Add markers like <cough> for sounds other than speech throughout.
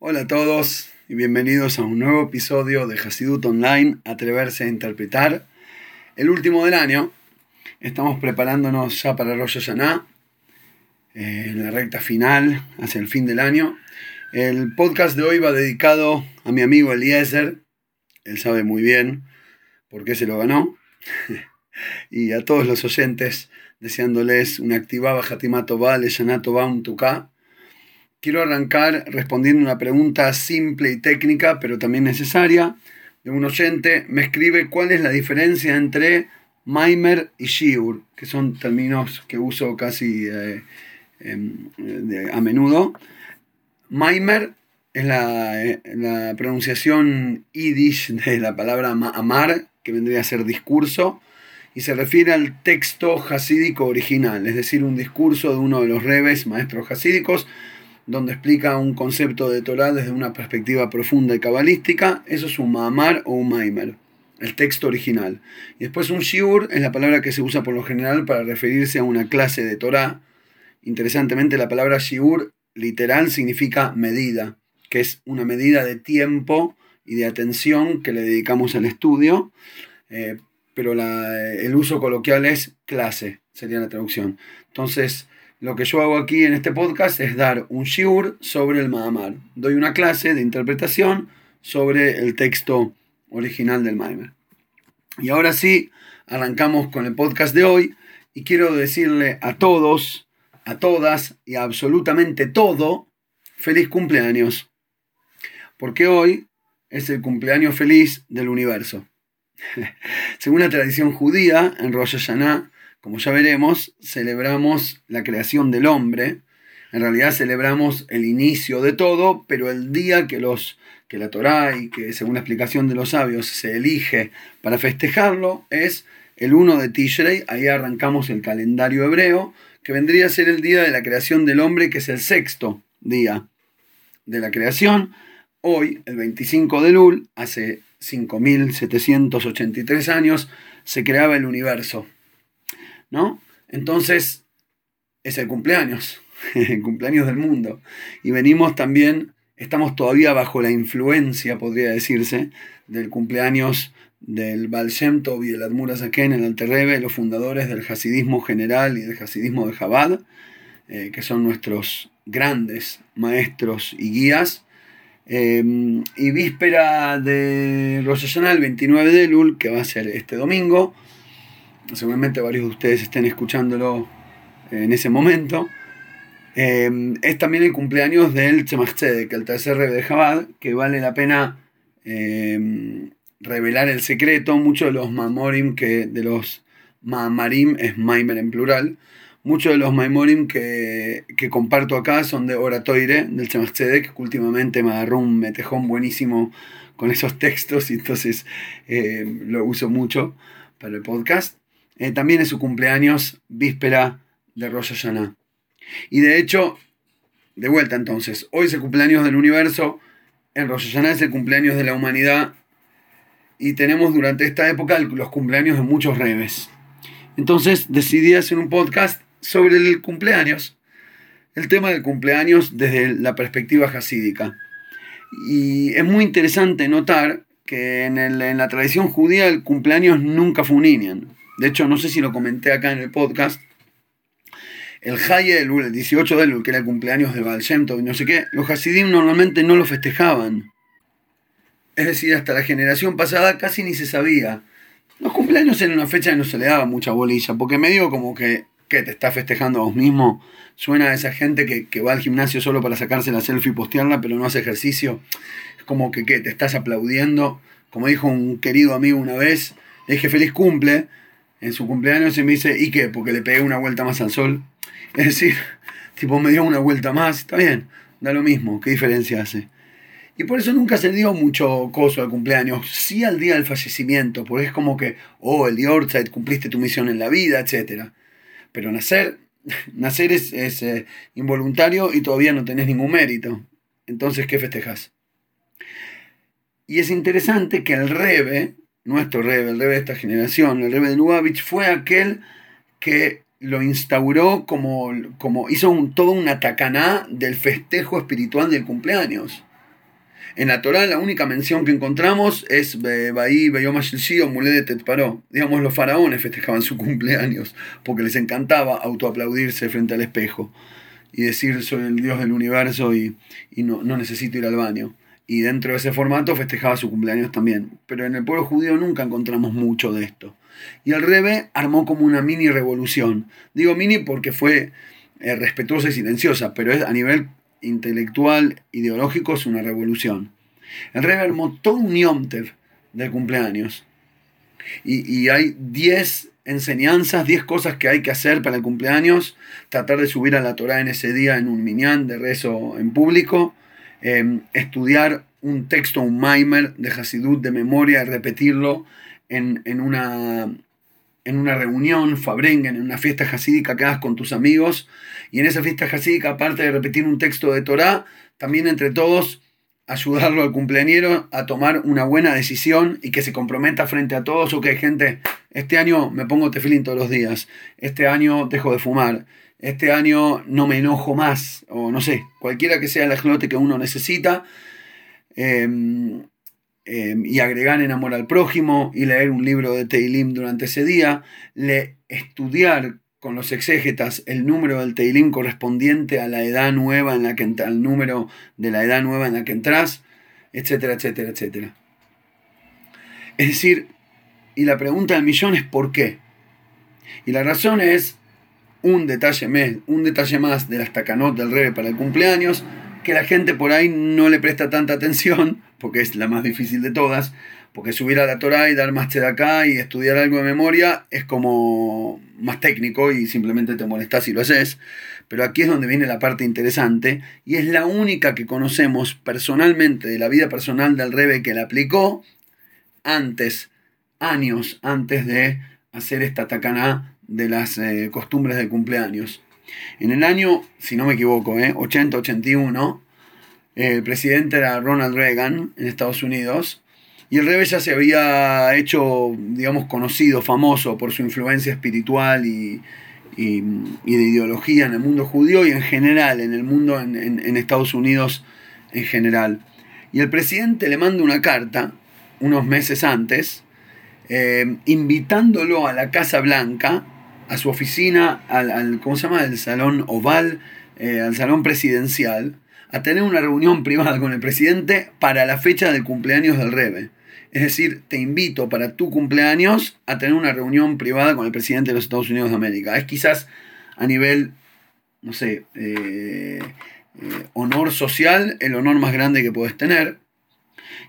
Hola a todos y bienvenidos a un nuevo episodio de Hasidut Online, Atreverse a Interpretar. El último del año, estamos preparándonos ya para Rosh Hashanah, eh, en la recta final, hacia el fin del año. El podcast de hoy va dedicado a mi amigo Eliezer, él sabe muy bien por qué se lo ganó, <laughs> y a todos los oyentes, deseándoles una activada Hatimah Tová, Leshanah Tová, un Tuká Quiero arrancar respondiendo una pregunta simple y técnica, pero también necesaria, de un oyente. Me escribe cuál es la diferencia entre Maimer y Shiur, que son términos que uso casi eh, em, a menudo. Maimer es la, eh, la, pronunciación yiddish de la palabra amar, que vendría a ser discurso, y se refiere al texto hasídico original, es decir, un discurso de uno de los rebes, maestros hasídicos, donde explica un concepto de Torah desde una perspectiva profunda y cabalística, eso es un Ma'amar o un Maimer, el texto original. Y después un Shiur es la palabra que se usa por lo general para referirse a una clase de Torah. Interesantemente, la palabra Shiur literal significa medida, que es una medida de tiempo y de atención que le dedicamos al estudio, eh, pero el uso coloquial es clase, sería la traducción. Entonces, lo que yo hago aquí en este podcast es dar un shiur sobre el Mahamar. Doy una clase de interpretación sobre el texto original del Maimer. Y ahora sí, arrancamos con el podcast de hoy y quiero decirle a todos, a todas y a absolutamente todo, feliz cumpleaños. Porque hoy es el cumpleaños feliz del universo. <laughs> Según la tradición judía, en Rosh Hashanah como ya veremos, celebramos la creación del hombre. En realidad celebramos el inicio de todo, pero el día que, los, que la Torá y que según la explicación de los sabios se elige para festejarlo es el 1 de Tishrei. Ahí arrancamos el calendario hebreo, que vendría a ser el día de la creación del hombre, que es el sexto día de la creación. Hoy, el 25 de Lul, hace 5.783 años, se creaba el universo. ¿No? Entonces, es el cumpleaños, <laughs> el cumpleaños del mundo. Y venimos también, estamos todavía bajo la influencia, podría decirse, del cumpleaños del Baal Shem Tov y del Admur en el Alterrebe, los fundadores del Hasidismo general y del Hasidismo de Chabad, eh, que son nuestros grandes maestros y guías. Eh, y víspera de Rosh Hashanah, el 29 de Lul, que va a ser este domingo, seguramente varios de ustedes estén escuchándolo en ese momento. Eh, es también el cumpleaños del Tzedek, el tercer rey de Jabad, que vale la pena eh, revelar el secreto. Muchos de los Mamorim, que de los Mamarim, es Maimer en plural, muchos de los Maimorim que, comparto acá son de Oratoire, del Tzedek, que últimamente me agarró un metejón buenísimo con esos textos y entonces eh, lo uso mucho para el podcast. Eh, también es su cumpleaños, víspera de Rosh. Y de hecho, de vuelta entonces, hoy es el cumpleaños del universo, en Rosh es el cumpleaños de la humanidad, y tenemos durante esta época los cumpleaños de muchos reves. Entonces decidí hacer un podcast sobre el cumpleaños, el tema del cumpleaños desde la perspectiva hasídica. Y es muy interesante notar que en, la tradición judía el cumpleaños nunca fue un niño. De hecho, no sé si lo comenté acá en el podcast. El Haye el 18 de Elul, que era el cumpleaños de Baal y no sé qué, los Hasidim normalmente no lo festejaban. Es decir, hasta la generación pasada casi ni se sabía. Los cumpleaños eran una fecha que no se le daba mucha bolilla, porque medio como que, ¿qué? ¿Te está festejando a vos mismo? Suena a esa gente que, que va al gimnasio solo para sacarse la selfie y postearla, pero no hace ejercicio. Es como que, ¿qué? Te estás aplaudiendo. Como dijo un querido amigo una vez, le dije feliz cumple en su cumpleaños y me dice, ¿y qué? Porque le pegué una vuelta más al sol. <laughs> Es decir, tipo, me dio una vuelta más, está bien, da lo mismo, ¿qué diferencia hace? Y por eso nunca se dio mucho coso al cumpleaños, sí al día del fallecimiento, porque es como que, oh, el día Ortside, cumpliste tu misión en la vida, etc. Pero nacer, <laughs> nacer es, eh, involuntario y todavía no tenés ningún mérito. Entonces, ¿qué festejas? Y es interesante que el Rebe, nuestro rebe, el rebe de esta generación, el rebe de Lubavitch, fue aquel que lo instauró como, como hizo un, todo una tacaná del festejo espiritual del cumpleaños. En la Torah la única mención que encontramos es Bahí, Bayom o Mulé de Paró. Digamos, los faraones festejaban su cumpleaños porque les encantaba autoaplaudirse frente al espejo y decir soy el Dios del universo y, no, no necesito ir al baño. Y dentro de ese formato festejaba su cumpleaños también. Pero en el pueblo judío nunca encontramos mucho de esto. Y el Rebe armó como una mini revolución. Digo mini porque fue eh, respetuosa y silenciosa, pero es a nivel intelectual, ideológico, es una revolución. El Rebbe armó todo un yomtev del cumpleaños. Y, hay 10 enseñanzas, 10 cosas que hay que hacer para el cumpleaños. Tratar de subir a la Torah en ese día en un minyan de rezo en público. Em, estudiar un texto, un maimer de Hasidut de memoria y repetirlo en, en, una, en una reunión, fabrengen, en una fiesta jasídica que hagas con tus amigos, y en esa fiesta jasídica, aparte de repetir un texto de Torah, también entre todos ayudarlo al cumpleañero a tomar una buena decisión y que se comprometa frente a todos, ok gente, este año me pongo tefilín todos los días, este año dejo de fumar, este año no me enojo más, o no sé, cualquiera que sea el ajlote que uno necesita, em, Em, y agregar en amor al prójimo y leer un libro de Teilim durante ese día, le, estudiar con los exégetas el número del Teilim correspondiente a la edad nueva en la que al número de la edad nueva en la que entras, etcétera, etcétera, etcétera. Es decir, y la pregunta del millón es ¿por qué? Y la razón es un detalle, más de la estacanot del rey para el cumpleaños, que la gente por ahí no le presta tanta atención, porque es la más difícil de todas, porque subir a la Torah y dar más acá y estudiar algo de memoria es como más técnico y simplemente te molestas si lo haces. Pero aquí es donde viene la parte interesante y es la única que conocemos personalmente de la vida personal del Rebe que la aplicó antes, años antes de hacer esta tacaná de las eh, costumbres de cumpleaños. En el año, si no me equivoco, eh, 80-81, el presidente era Ronald Reagan en Estados Unidos. Y el Rebe ya se había hecho, digamos, conocido, famoso por su influencia espiritual y, de ideología en el mundo judío y en general, en el mundo, en, Estados Unidos en general. Y el presidente le manda una carta unos meses antes, eh, invitándolo a la Casa Blanca, a su oficina, al, ¿cómo se llama? El salón oval, eh, al salón presidencial, a tener una reunión <laughs> privada con el presidente para la fecha del cumpleaños del Rebe. Es decir, te invito para tu cumpleaños a tener una reunión privada con el presidente de los Estados Unidos de América. Es quizás a nivel, no sé, eh, eh, honor social, el honor más grande que puedes tener.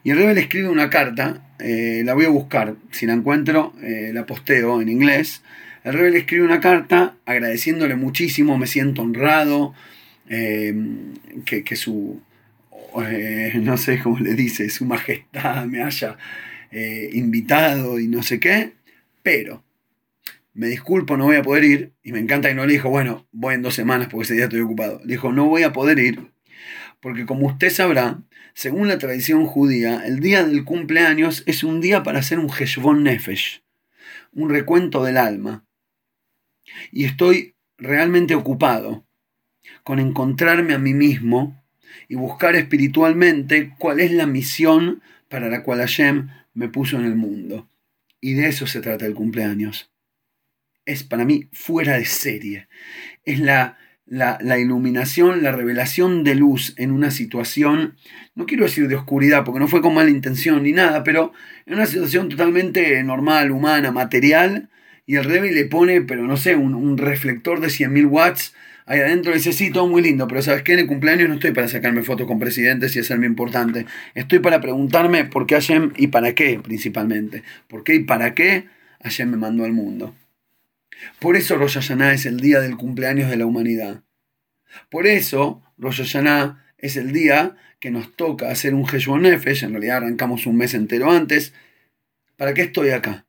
Y el Rebe le escribe una carta, la voy a buscar, si la encuentro, la posteo en inglés. El Rebe le escribe una carta agradeciéndole muchísimo, me siento honrado, eh, que, su, eh, no sé cómo le dice, su majestad me haya eh, invitado y no sé qué, pero me disculpo, no voy a poder ir, y me encanta que no le dijo, bueno, voy en dos semanas porque ese día estoy ocupado, le dijo, no voy a poder ir, porque como usted sabrá, según la tradición judía, el día del cumpleaños es un día para hacer un Heshbon Nefesh, un recuento del alma. Y estoy realmente ocupado con encontrarme a mí mismo y buscar espiritualmente cuál es la misión para la cual Hashem me puso en el mundo. Y de eso se trata el cumpleaños. Es para mí fuera de serie. Es la, la, la, iluminación, la revelación de luz en una situación, no quiero decir de oscuridad, porque no fue con mala intención ni nada, pero en una situación totalmente normal, humana, material, y el Rebbe le pone, pero no sé, un, reflector de 100.000 watts ahí adentro dice, sí, todo muy lindo, pero ¿sabes qué? En el cumpleaños no estoy para sacarme fotos con presidentes y hacerme importante. Estoy para preguntarme por qué Hashem y para qué, principalmente. ¿Por qué y para qué Hashem me mandó al mundo? Por eso Rosh es el día del cumpleaños de la humanidad. Por eso Rosh es el día que nos toca hacer un Heshbon Nefesh, en realidad arrancamos un mes entero antes. ¿Para qué estoy acá?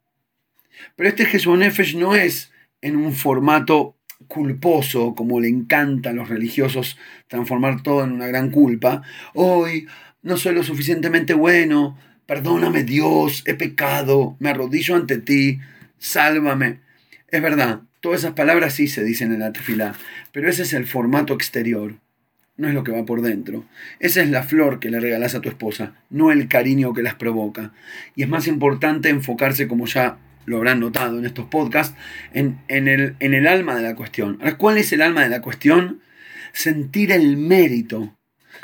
Pero este Heshbon Nefesh no es en un formato culposo, como le encanta a los religiosos transformar todo en una gran culpa, hoy no soy lo suficientemente bueno, perdóname Dios, he pecado, me arrodillo ante ti, sálvame. Es verdad, todas esas palabras sí se dicen en la tefilá, pero ese es el formato exterior. no es lo que va por dentro. Esa es la flor que le regalas a tu esposa, no el cariño que las provoca. Y es más importante enfocarse, como ya lo habrán notado en estos podcasts, en, el, en el alma de la cuestión. Ahora, ¿cuál es el alma de la cuestión? Sentir el mérito,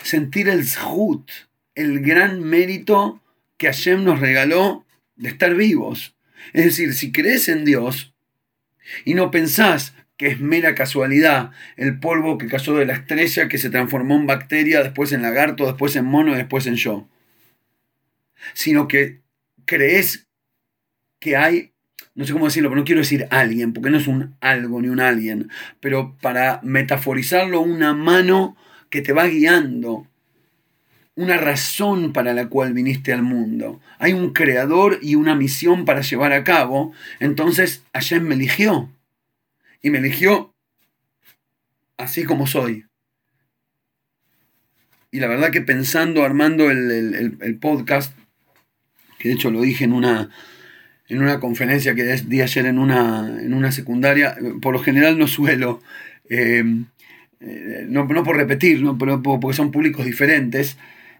sentir el zhut, el gran mérito que Hashem nos regaló de estar vivos. Es decir, si crees en Dios y no pensás que es mera casualidad el polvo que cayó de la estrella que se transformó en bacteria, después en lagarto, después en mono después en yo, sino que crees que hay, no sé cómo decirlo, pero no quiero decir alguien, porque no es un algo ni un alguien, pero para metaforizarlo, una mano que te va guiando, una razón para la cual viniste al mundo. Hay un creador y una misión para llevar a cabo. Entonces Hashem me eligió. Y me eligió así como soy. Y la verdad que pensando, armando el, podcast, que de hecho lo dije en una, en una conferencia que di ayer en una, en una secundaria, por lo general no suelo, eh, eh, no, no, por repetir, ¿no? pero porque son públicos diferentes,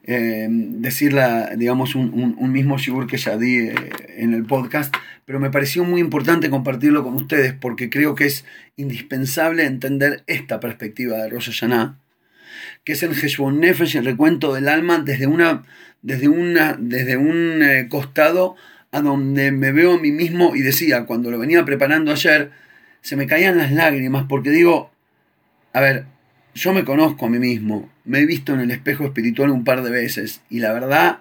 eh, decir digamos, un, mismo shigur que ya di eh, en el podcast, pero me pareció muy importante compartirlo con ustedes porque creo que es indispensable entender esta perspectiva de Rosh Hashanah, que es el Heshbon Nefesh, el recuento del alma desde, una, desde, una, desde un eh, costado a donde me veo a mí mismo y decía, cuando lo venía preparando ayer, se me caían las lágrimas porque digo, a ver, yo me conozco a mí mismo, me he visto en el espejo espiritual un par de veces y la verdad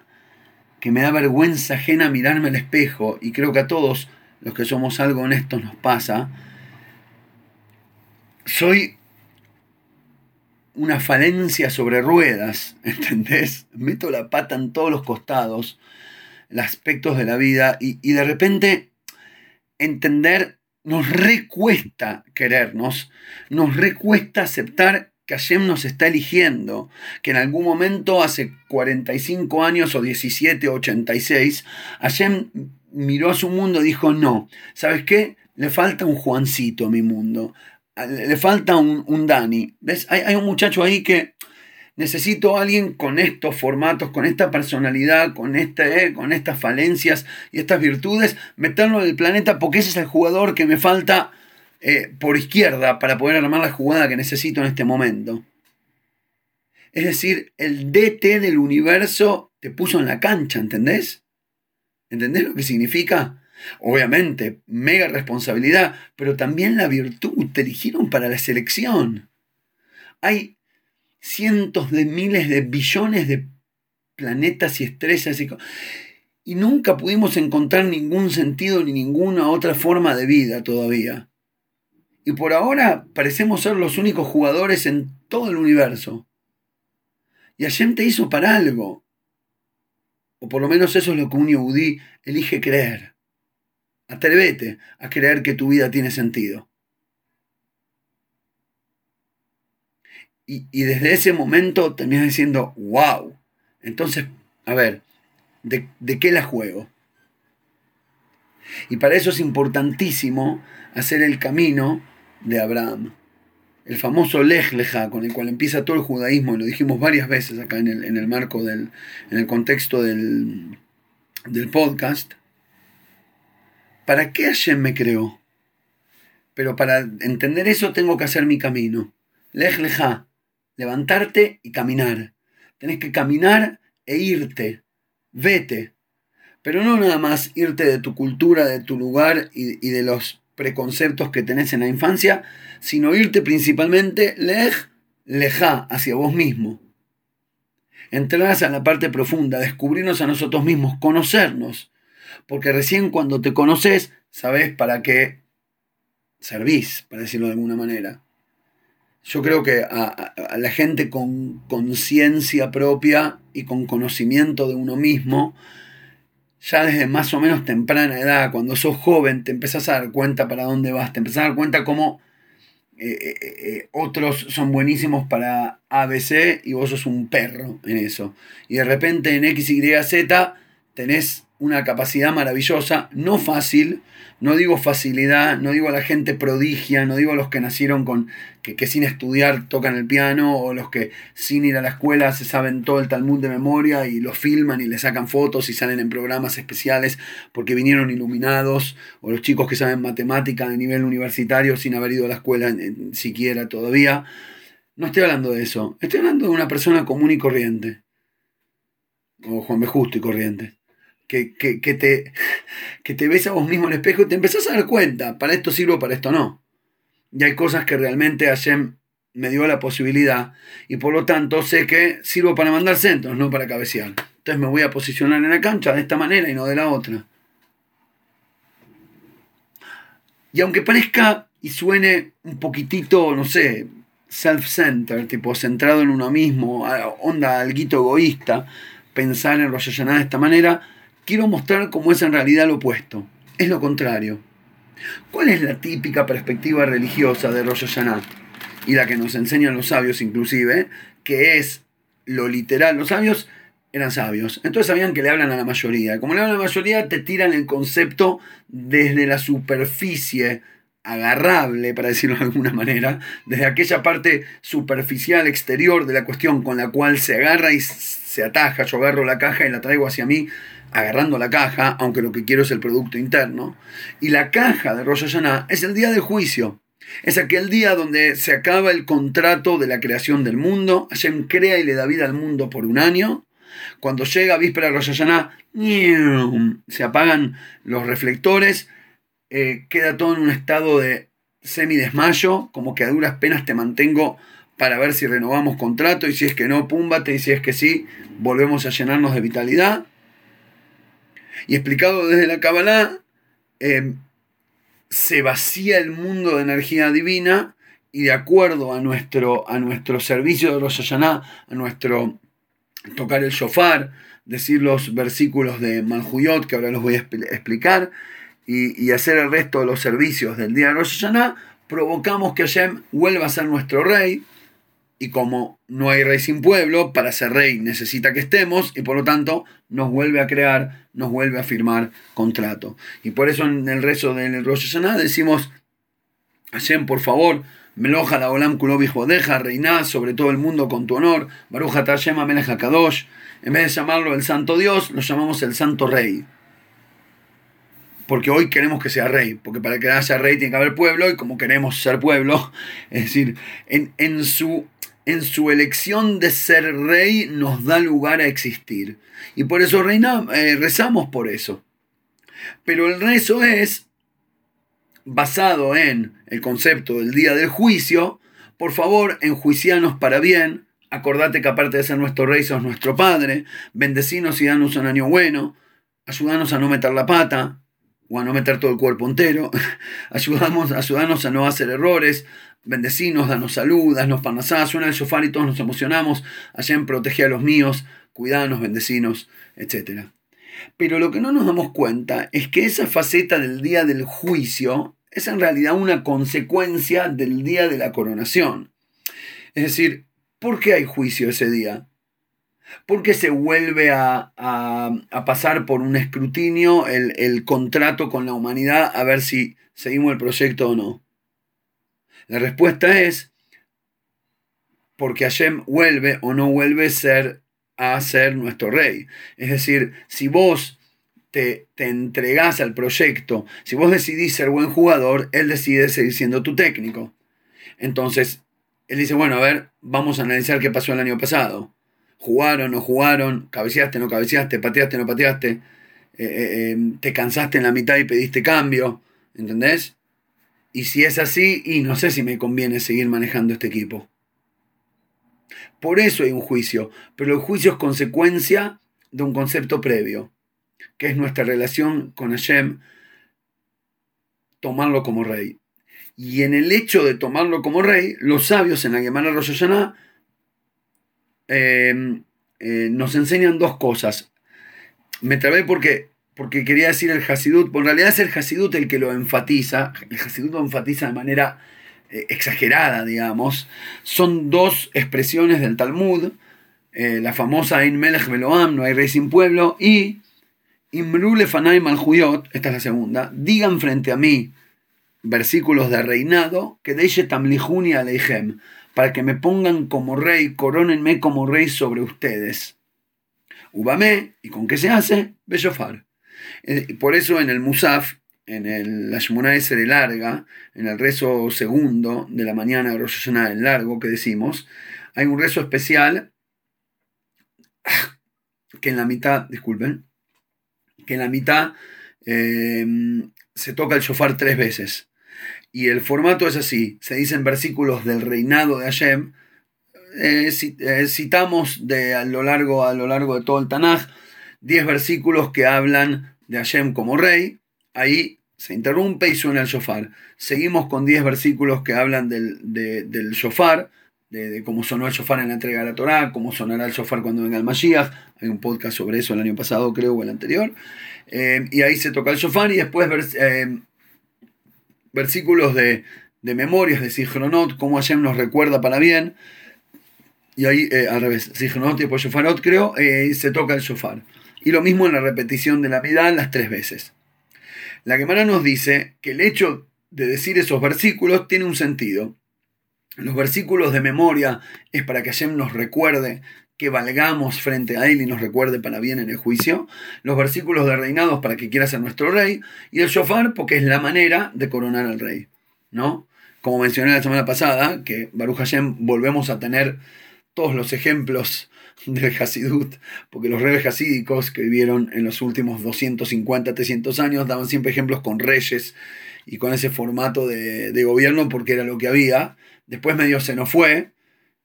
que me da vergüenza ajena mirarme al espejo y creo que a todos los que somos algo honestos nos pasa. Soy una falencia sobre ruedas, <laughs> ¿entendés? Meto la pata en todos los costados, aspectos de la vida y, y de repente entender nos recuesta querernos, nos recuesta aceptar que Hashem nos está eligiendo, que en algún momento, hace 45 años o 17 o 86, Hashem miró a su mundo y dijo, no, ¿sabes qué? Le falta un Juancito a mi mundo, le falta un, Dani. ¿Ves? Hay, un muchacho ahí que necesito a alguien con estos formatos, con esta personalidad, con, este, con estas falencias y estas virtudes, meterlo en el planeta porque ese es el jugador que me falta eh, por izquierda para poder armar la jugada que necesito en este momento. Es decir, el DT del universo te puso en la cancha, ¿entendés? ¿Entendés lo que significa? Obviamente, mega responsabilidad, pero también la virtud, te eligieron para la selección. Hay cientos de miles de billones de planetas y estrellas y, y nunca pudimos encontrar ningún sentido ni ninguna otra forma de vida todavía. Y por ahora parecemos ser los únicos jugadores en todo el universo. Y Hashem te hizo para algo. O por lo menos eso es lo que un yudí elige creer. Atrévete a creer que tu vida tiene sentido. Y, desde ese momento terminas diciendo, wow. Entonces, a ver, ¿de, ¿de qué la juego? Y para eso es importantísimo hacer el camino de Abraham. El famoso Lech Leja, con el cual empieza todo el judaísmo, y lo dijimos varias veces acá en el, marco del, en el contexto del, del podcast. ¿Para qué Hashem me creó? Pero para entender eso tengo que hacer mi camino. Lech Leja, levantarte y caminar. Tenés que caminar e irte. Vete. Pero no nada más irte de tu cultura, de tu lugar y, de los preconceptos que tenés en la infancia, sino irte principalmente lej, lejá, hacia vos mismo. Entrar a la parte profunda, descubrirnos a nosotros mismos, conocernos. Porque recién cuando te conoces, sabes para qué servís, para decirlo de alguna manera. Yo creo que a la gente con conciencia propia y con conocimiento de uno mismo, ya desde más o menos temprana edad, cuando sos joven, te empezás a dar cuenta para dónde vas, te empezás a dar cuenta cómo eh, eh, eh, otros son buenísimos para ABC y vos sos un perro en eso. Y de repente en X, Y, Z tenés una capacidad maravillosa, no fácil, no digo facilidad, no digo a la gente prodigia, no digo a los que nacieron con que, sin estudiar tocan el piano o los que sin ir a la escuela se saben todo el Talmud de memoria y lo filman y le sacan fotos y salen en programas especiales porque vinieron iluminados o los chicos que saben matemática de nivel universitario sin haber ido a la escuela siquiera todavía. No estoy hablando de eso, estoy hablando de una persona común y corriente o Juan B. Justo y corriente que, te, que te ves a vos mismo en el espejo y te empezás a dar cuenta, para esto sirvo, para esto no. Y hay cosas que realmente Hashem me dio la posibilidad y por lo tanto sé que sirvo para mandar centros, no para cabecear. Entonces me voy a posicionar en la cancha de esta manera y no de la otra. Y aunque parezca y suene un poquitito, no sé, self-centered, tipo centrado en uno mismo, onda alguito egoísta, pensar en Rosh Hashanah de esta manera, quiero mostrar cómo es en realidad lo opuesto. Es lo contrario. ¿Cuál es la típica perspectiva religiosa de Rosh Hashanah? Y la que nos enseñan los sabios inclusive, que es lo literal. Los sabios eran sabios, entonces sabían que le hablan a la mayoría. Como le hablan a la mayoría, te tiran el concepto desde la superficie agarrable, para decirlo de alguna manera, desde aquella parte superficial exterior de la cuestión con la cual se agarra y se ataja. Yo agarro la caja y la traigo hacia mí agarrando la caja, aunque lo que quiero es el producto interno. Y la caja de Rosh es el día del juicio. Es aquel día donde se acaba el contrato de la creación del mundo. Hashem crea y le da vida al mundo por un año. Cuando llega víspera de Rosh se apagan los reflectores. Eh, queda todo en un estado de semidesmayo, como que a duras penas te mantengo para ver si renovamos contrato y si es que no, púmbate y si es que sí, volvemos a llenarnos de vitalidad. Y explicado desde la Kabbalah, eh, se vacía el mundo de energía divina y de acuerdo a nuestro, a nuestro servicio de Rosh Hashanah, a nuestro tocar el shofar, decir los versículos de Manjuyot, que ahora los voy a explicar, y, y, hacer el resto de los servicios del día de Rosh Hashanah, provocamos que Hashem vuelva a ser nuestro rey, y como no hay rey sin pueblo, para ser rey necesita que estemos y por lo tanto nos vuelve a crear, nos vuelve a firmar contrato. Y por eso en el rezo del Rosh Hashanah decimos, Hashem, por favor, Meloja la Olam deja reiná sobre todo el mundo con tu honor, Baruch Hashem Amelech Kadosh. En vez de llamarlo el Santo Dios, lo llamamos el Santo Rey. Porque hoy queremos que sea rey, porque para que haya rey tiene que haber pueblo, y como queremos ser pueblo, <laughs> es decir, en, en su en su elección de ser rey nos da lugar a existir. Y por eso reina, eh, rezamos por eso. Pero el rezo es basado en el concepto del día del juicio. Por favor, enjuicianos para bien. Acordate que aparte de ser nuestro rey, sos nuestro padre. Bendecinos y danos un año bueno. Ayúdanos a no meter la pata o a no meter todo el cuerpo entero. <laughs> ayudamos, ayúdanos a no hacer errores bendecinos, danos salud, danos panasá, suena el shofar y todos nos emocionamos, Hashem protege a los míos, cuidanos, bendecinos, etc. Pero lo que no nos damos cuenta es que esa faceta del día del juicio es en realidad una consecuencia del día de la coronación. Es decir, ¿por qué hay juicio ese día? ¿Por qué se vuelve a, pasar por un escrutinio el, el contrato con la humanidad a ver si seguimos el proyecto o no? La respuesta es porque Hashem vuelve o no vuelve a ser, a ser nuestro rey. Es decir, si vos te, te entregás al proyecto, si vos decidís ser buen jugador, él decide seguir siendo tu técnico. Entonces, él dice, bueno, a ver, vamos a analizar qué pasó el año pasado. ¿Jugaron, no jugaron? ¿Cabeceaste, no cabeceaste? ¿Pateaste, no pateaste? Eh, eh, eh, ¿Te cansaste en la mitad y pediste cambio? ¿Entendés? Y si es así, y no sé si me conviene seguir manejando este equipo. Por eso hay un juicio, pero el juicio es consecuencia de un concepto previo, que es nuestra relación con Hashem, tomarlo como rey. Y en el hecho de tomarlo como rey, los sabios en la Gemara Rosh Hashanah em, eh, nos enseñan dos cosas. Me trabé porque porque quería decir el Hasidut, en realidad es el Hasidut el que lo enfatiza, el Hasidut lo enfatiza de manera eh, exagerada, digamos. Son dos expresiones del Talmud, eh, la famosa Ein Melech Beloam, no hay rey sin pueblo, y, Imrule Fanay Malhuyot, esta es la segunda, digan frente a mí, versículos de reinado, que deje Tamlihuni Aleihem, para que me pongan como rey, corónenme como rey sobre ustedes. Ubame, ¿y con qué se hace? Bellofar. Eh, por eso en el Musaf, en el, la Shemona de larga, en el rezo segundo de la mañana de Rosh el largo que decimos, hay un rezo especial que en la mitad, disculpen, que en la mitad eh, se toca el shofar tres veces. Y el formato es así, se dicen versículos del reinado de Hashem, eh, eh, citamos de, a, lo largo, a lo largo de todo el Tanaj 10 versículos que hablan de Hashem como rey, ahí se interrumpe y suena el shofar. Seguimos con 10 versículos que hablan del, del shofar, de, cómo sonó el shofar en la entrega de la Torah, cómo sonará el shofar cuando venga el Mashiach. Hay un podcast sobre eso el año pasado, creo, o el anterior. Eh, y ahí se toca el shofar y después versículos de, de memorias de Sichronot, cómo Hashem nos recuerda para bien. Y ahí, eh, al revés, Sichronot y Shofarot, creo, eh, se toca el shofar. Y lo mismo en la repetición de la vida las tres veces. La Gemara nos dice que el hecho de decir esos versículos tiene un sentido. Los versículos de memoria es para que Hashem nos recuerde que valgamos frente a Él y nos recuerde para bien en el juicio. Los versículos de reinados para que quiera ser nuestro rey. Y el shofar porque es la manera de coronar al rey. ¿no? Como mencioné la semana pasada, que Baruch Hashem volvemos a tener todos los ejemplos del Hasidut, porque los reyes hasídicos que vivieron en los últimos 250, 300 años daban siempre ejemplos con reyes y con ese formato de, de gobierno porque era lo que había. Después medio se nos fue,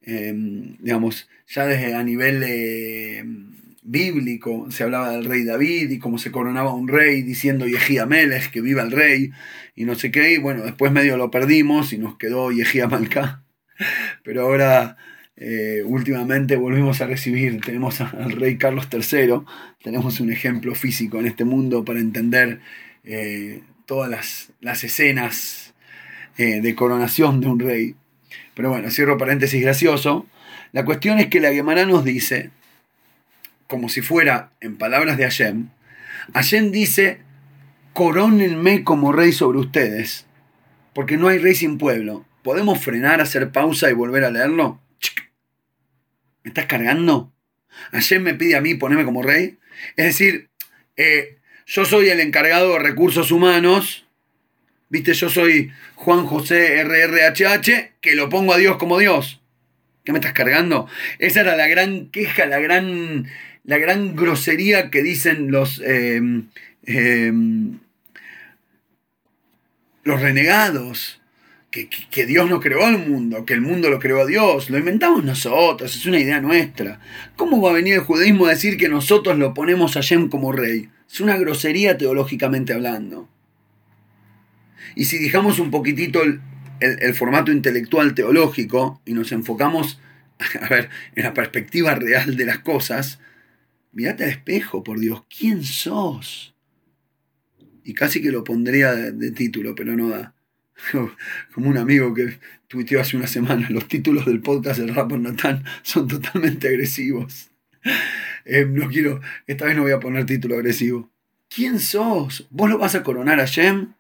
Em, digamos, ya desde a nivel em, bíblico se hablaba del rey David y cómo se coronaba un rey diciendo Melech, que viva el rey, y no sé qué, y bueno, después medio lo perdimos y nos quedó Yehía Malca <laughs> pero ahora eh, últimamente volvemos a recibir, tenemos al rey Carlos III, tenemos un ejemplo físico en este mundo para entender eh, todas las, las escenas eh, de coronación de un rey. Pero bueno, cierro paréntesis gracioso. La cuestión es que la Gemara nos dice, como si fuera en palabras de Hashem, Hashem dice, corónenme como rey sobre ustedes, porque no hay rey sin pueblo. ¿Podemos frenar, hacer pausa y volver a leerlo? ¿Me estás cargando? Hashem me pide a mí ponerme como rey. Es decir, eh, yo soy el encargado de recursos humanos Viste, yo soy Juan José RRHH, que lo pongo a Dios como Dios. ¿Qué me estás cargando? Esa era la gran queja, la gran, la gran grosería que dicen los, em, em, los renegados. Que, que, Dios no creó el mundo, que el mundo lo creó a Dios, lo inventamos nosotros, es una idea nuestra. ¿Cómo va a venir el judaísmo a decir que nosotros lo ponemos a Yem como rey? Es una grosería teológicamente hablando. Y si dejamos un poquitito el, formato intelectual teológico y nos enfocamos, <laughs> a ver, en la perspectiva real de las cosas, mirate al espejo, por Dios, ¿quién sos? Y casi que lo pondría de, título, pero no da. <laughs> Como un amigo que tuiteó hace una semana, los títulos del podcast del rapper Natán son totalmente agresivos. <laughs> Eh, no quiero, esta vez no voy a poner título agresivo. ¿Quién sos? ¿Vos lo vas a coronar a Shem?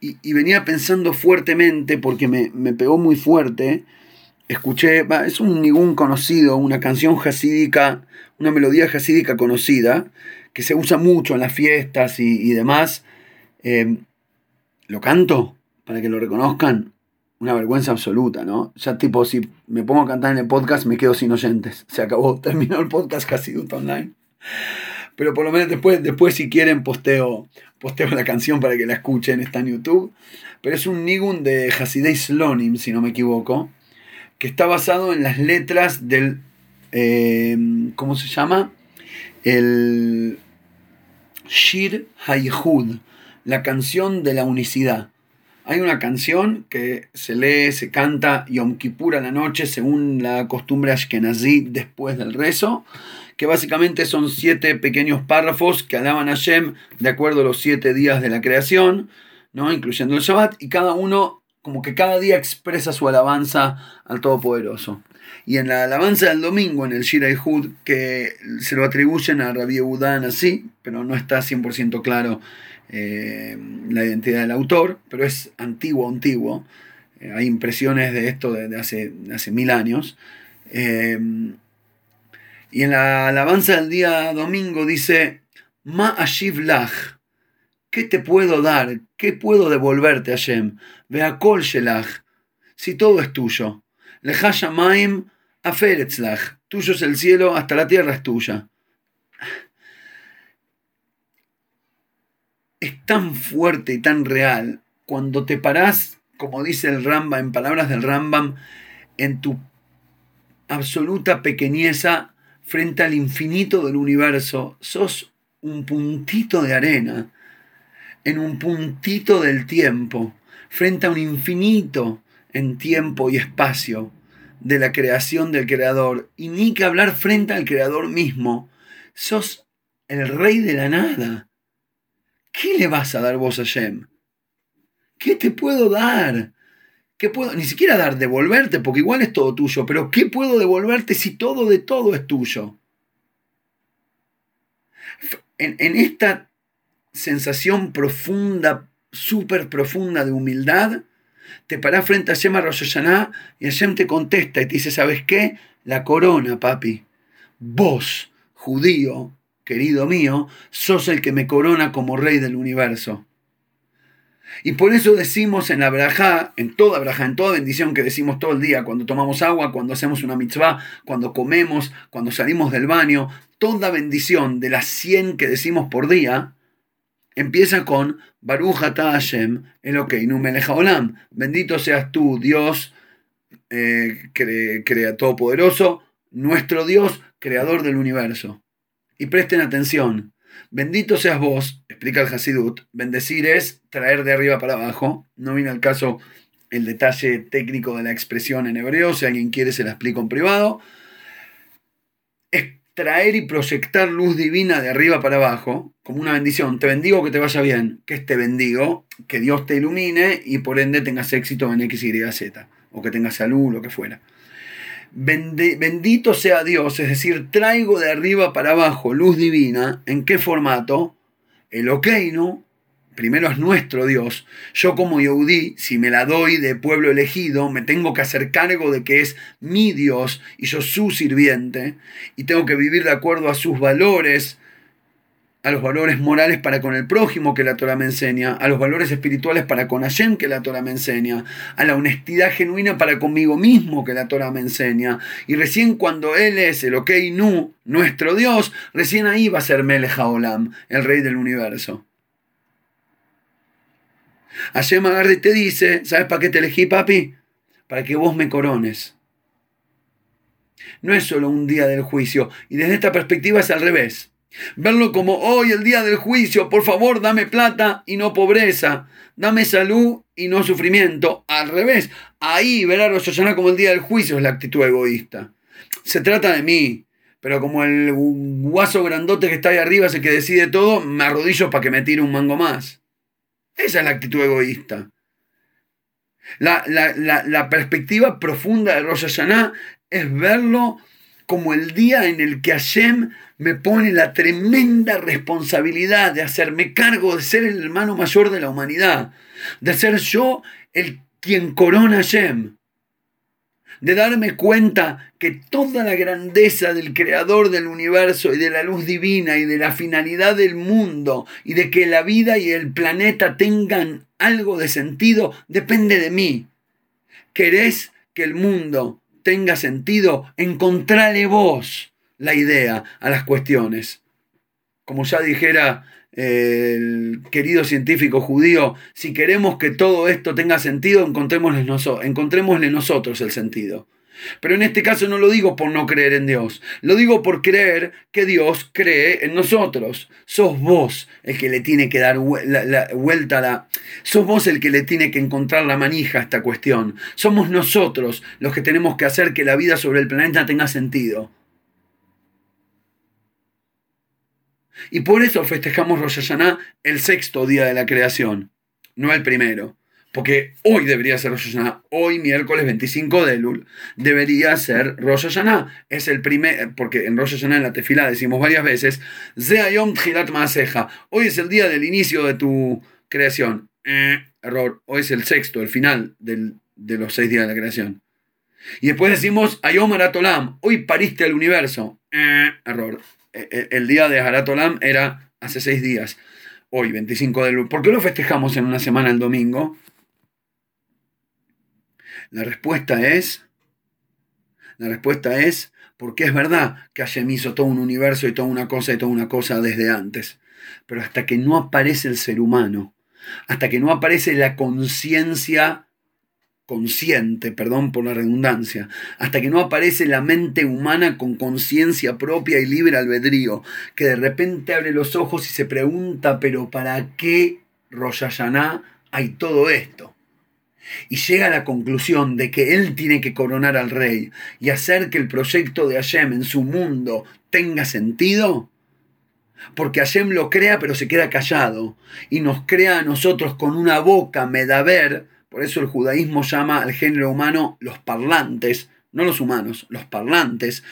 Y, venía pensando fuertemente, porque me, pegó muy fuerte, escuché, es un ningún conocido, una canción jasídica, una melodía jasídica conocida, que se usa mucho en las fiestas y, demás. Em, ¿Lo canto? Para que lo reconozcan. Una vergüenza absoluta, ¿no? Ya tipo, si me pongo a cantar en el podcast, me quedo sin oyentes. Se acabó, <laughs> terminó el podcast Hasidut Online. Pero por lo menos después, después si quieren, posteo, posteo la canción para que la escuchen, está en YouTube. Pero es un nigun de Hasidei Slonim, si no me equivoco, que está basado en las letras del. Eh, ¿Cómo se llama? El Shir Hayhud, la canción de la unicidad. Hay una canción que se lee, se canta Yom Kippur a la noche según la costumbre ashkenazí después del rezo que básicamente son siete pequeños párrafos que alaban a Shem de acuerdo a los siete días de la creación, ¿no? incluyendo el Shabbat, y cada uno, como que cada día expresa su alabanza al Todopoderoso. Y en la alabanza del domingo, en el Shira Hud, que se lo atribuyen a Rabbi Udan así, pero no está 100% claro eh, la identidad del autor, pero es antiguo, antiguo. Eh, hay impresiones de esto de, hace, hace, mil años. Eh, y en la alabanza del día domingo dice, Ma Ashiv Lach, ¿qué te puedo dar? ¿Qué puedo devolverte, Hashem? Kol Shelach, si todo es tuyo. Lehashamaim Aferetzlach, tuyo es el cielo, hasta la tierra es tuya. Es tan fuerte y tan real cuando te parás, como dice el Rambam, en palabras del Rambam, en tu absoluta pequeñeza frente al infinito del universo. Sos un puntito de arena en un puntito del tiempo, frente a un infinito en tiempo y espacio de la creación del Creador, y ni que hablar frente al Creador mismo, sos el rey de la nada. ¿Qué le vas a dar vos a Shem? ¿Qué te puedo dar? ¿Qué puedo? Ni siquiera dar, devolverte, porque igual es todo tuyo, pero ¿qué puedo devolverte si todo de todo es tuyo? En, esta sensación profunda, súper profunda de humildad, te parás frente a Hashem a y Hashem te contesta y te dice, ¿sabes qué? La corona, papi. Vos, judío, querido mío, sos el que me corona como rey del universo. Y por eso decimos en la braja, en toda braja, en toda bendición que decimos todo el día, cuando tomamos agua, cuando hacemos una mitzvah, cuando comemos, cuando salimos del baño, toda bendición de las 100 que decimos por día, empieza con Baruch ata Hashem Elokeinu olam. Bendito seas tú, Dios, eh, crea, todopoderoso, nuestro Dios, creador del universo. Y presten atención. Bendito seas vos, explica el Hasidut. Bendecir es traer de arriba para abajo. No viene al caso el detalle técnico de la expresión en hebreo. Si alguien quiere, se la explico en privado. Es traer y proyectar luz divina de arriba para abajo, como una bendición. Te bendigo que te vaya bien, que te bendigo, que Dios te ilumine y por ende tengas éxito en X, Y, Z, o que tengas salud, lo que fuera. Bendito sea Dios, es decir, traigo de arriba para abajo luz divina. ¿En qué formato? El no primero es nuestro Dios. Yo como Yehudí, si me la doy de pueblo elegido, me tengo que hacer cargo de que es mi Dios y yo su sirviente, y tengo que vivir de acuerdo a sus valores, a los valores morales para con el prójimo que la Torah me enseña, a los valores espirituales para con Hashem que la Torah me enseña, a la honestidad genuina para conmigo mismo que la Torah me enseña. Y recién cuando Él es el Ok Nu, nuestro Dios, recién ahí va a ser Melech Haolam, el Rey del Universo. Hashem agarre te dice, ¿sabes para qué te elegí, papi? Para que vos me corones. No es solo un día del juicio, y desde esta perspectiva es al revés. Verlo como hoy, el día del juicio, por favor, dame plata y no pobreza, dame salud y no sufrimiento. Al revés, ahí ver a Rosh como el día del juicio es la actitud egoísta. Se trata de mí, pero como el guaso grandote que está ahí arriba es el que decide todo, me arrodillo para que me tire un mango más. Esa es la actitud egoísta. La, perspectiva profunda de Rosh es verlo como el día en el que Hashem me pone la tremenda responsabilidad de hacerme cargo de ser el hermano mayor de la humanidad, de ser yo el quien corona Hashem de darme cuenta que toda la grandeza del creador del universo y de la luz divina y de la finalidad del mundo y de que la vida y el planeta tengan algo de sentido depende de mí. ¿Querés que el mundo tenga sentido? Encontrale vos la idea a las cuestiones. Como ya dijera el querido científico judío, si queremos que todo esto tenga sentido, encontrémosle, nosotros el sentido. Pero en este caso no lo digo por no creer en Dios, lo digo por creer que Dios cree en nosotros. Sos vos el que le tiene que dar la, vuelta a la... Sos vos el que le tiene que encontrar la manija a esta cuestión. Somos nosotros los que tenemos que hacer que la vida sobre el planeta tenga sentido. Y por eso festejamos Rosh el sexto día de la creación, no el primero. Porque hoy debería ser Rosh. Hoy, miércoles 25 de Elul, debería ser Rosh Hashanah. Es el primer, porque en Rosh Hashanah en la tefila decimos varias veces, Zeayom Tchilat Maaseja. Hoy es el día del inicio de tu creación. Eh, error. Hoy es el sexto, el final de los seis días de la creación. Y después decimos Ayom Aratolam. Hoy pariste al universo. Eh, error. E, e, el, día de Aratolam era hace seis días. Hoy, 25 de Elul. ¿Por qué lo festejamos en una semana el domingo? La respuesta es, la respuesta es porque es verdad que Hashem hizo todo un universo y toda una cosa y toda una cosa desde antes. Pero hasta que no aparece el ser humano, hasta que no aparece la conciencia consciente, perdón por la redundancia, hasta que no aparece la mente humana con conciencia propia y libre albedrío, que de repente abre los ojos y se pregunta, pero ¿para qué Rosh hay todo esto? Y llega a la conclusión de que él tiene que coronar al rey y hacer que el proyecto de Hashem en su mundo tenga sentido, porque Hashem lo crea pero se queda callado y nos crea a nosotros con una boca medaver, por eso el judaísmo llama al género humano los parlantes, no los humanos, los parlantes,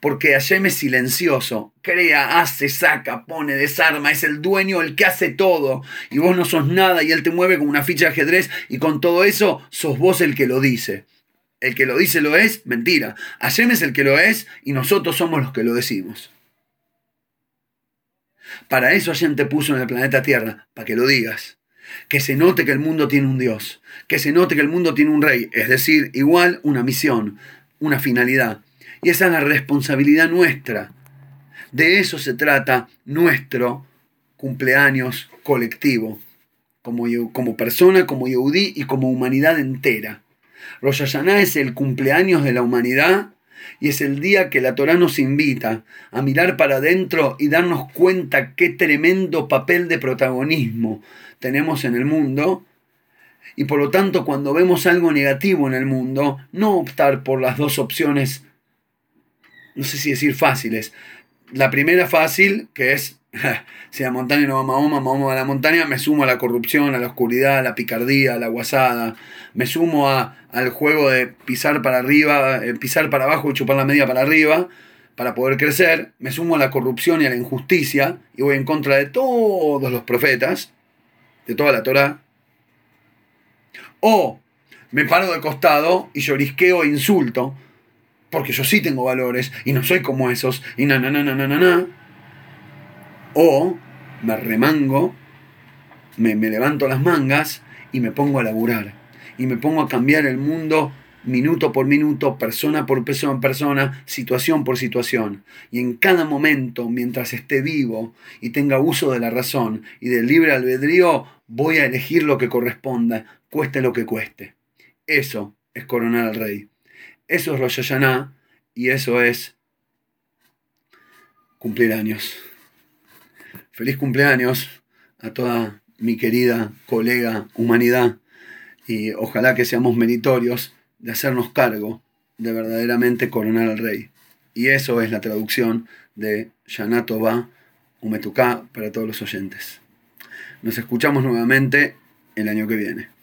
porque Hashem es silencioso, crea, hace, saca, pone, desarma, es el dueño, el que hace todo, y vos no sos nada y él te mueve como una ficha de ajedrez y con todo eso sos vos el que lo dice. El que lo dice lo es, mentira. Hashem es el que lo es y nosotros somos los que lo decimos. Para eso Hashem te puso en el planeta Tierra, para que lo digas que se note que el mundo tiene un Dios, que se note que el mundo tiene un rey, es decir, igual una misión, una finalidad. Y esa es la responsabilidad nuestra. De eso se trata nuestro cumpleaños colectivo, como, como persona, como Yehudí y como humanidad entera. Rosh Hashanah es el cumpleaños de la humanidad y es el día que la Torah nos invita a mirar para adentro y darnos cuenta qué tremendo papel de protagonismo tenemos en el mundo y por lo tanto cuando vemos algo negativo en el mundo, no optar por las dos opciones, no sé si decir fáciles. La primera fácil, que es, <laughs> si la montaña no va a Mahoma, Mahoma va a la montaña, me sumo a la corrupción, a la oscuridad, a la picardía, a la guasada, me sumo a, al juego de pisar para arriba, eh, pisar para abajo y chupar la media para arriba, para poder crecer, me sumo a la corrupción y a la injusticia y voy en contra de todos los profetas, de toda la Torah, o me paro de costado y llorisqueo e insulto, porque yo sí tengo valores y no soy como esos, y na, na, na, na, na, na. O me remango, me, me levanto las mangas y me pongo a laburar. Y me pongo a cambiar el mundo minuto por minuto, persona por persona, situación por situación. Y en cada momento, mientras esté vivo y tenga uso de la razón y del libre albedrío, voy a elegir lo que corresponda, cueste lo que cueste. Eso es coronar al rey. Eso es Rosh Hashanah y eso es cumplir años. Feliz cumpleaños a toda mi querida colega humanidad y ojalá que seamos meritorios de hacernos cargo de verdaderamente coronar al rey. Y eso es la traducción de Shana Umetuká para todos los oyentes. Nos escuchamos nuevamente el año que viene.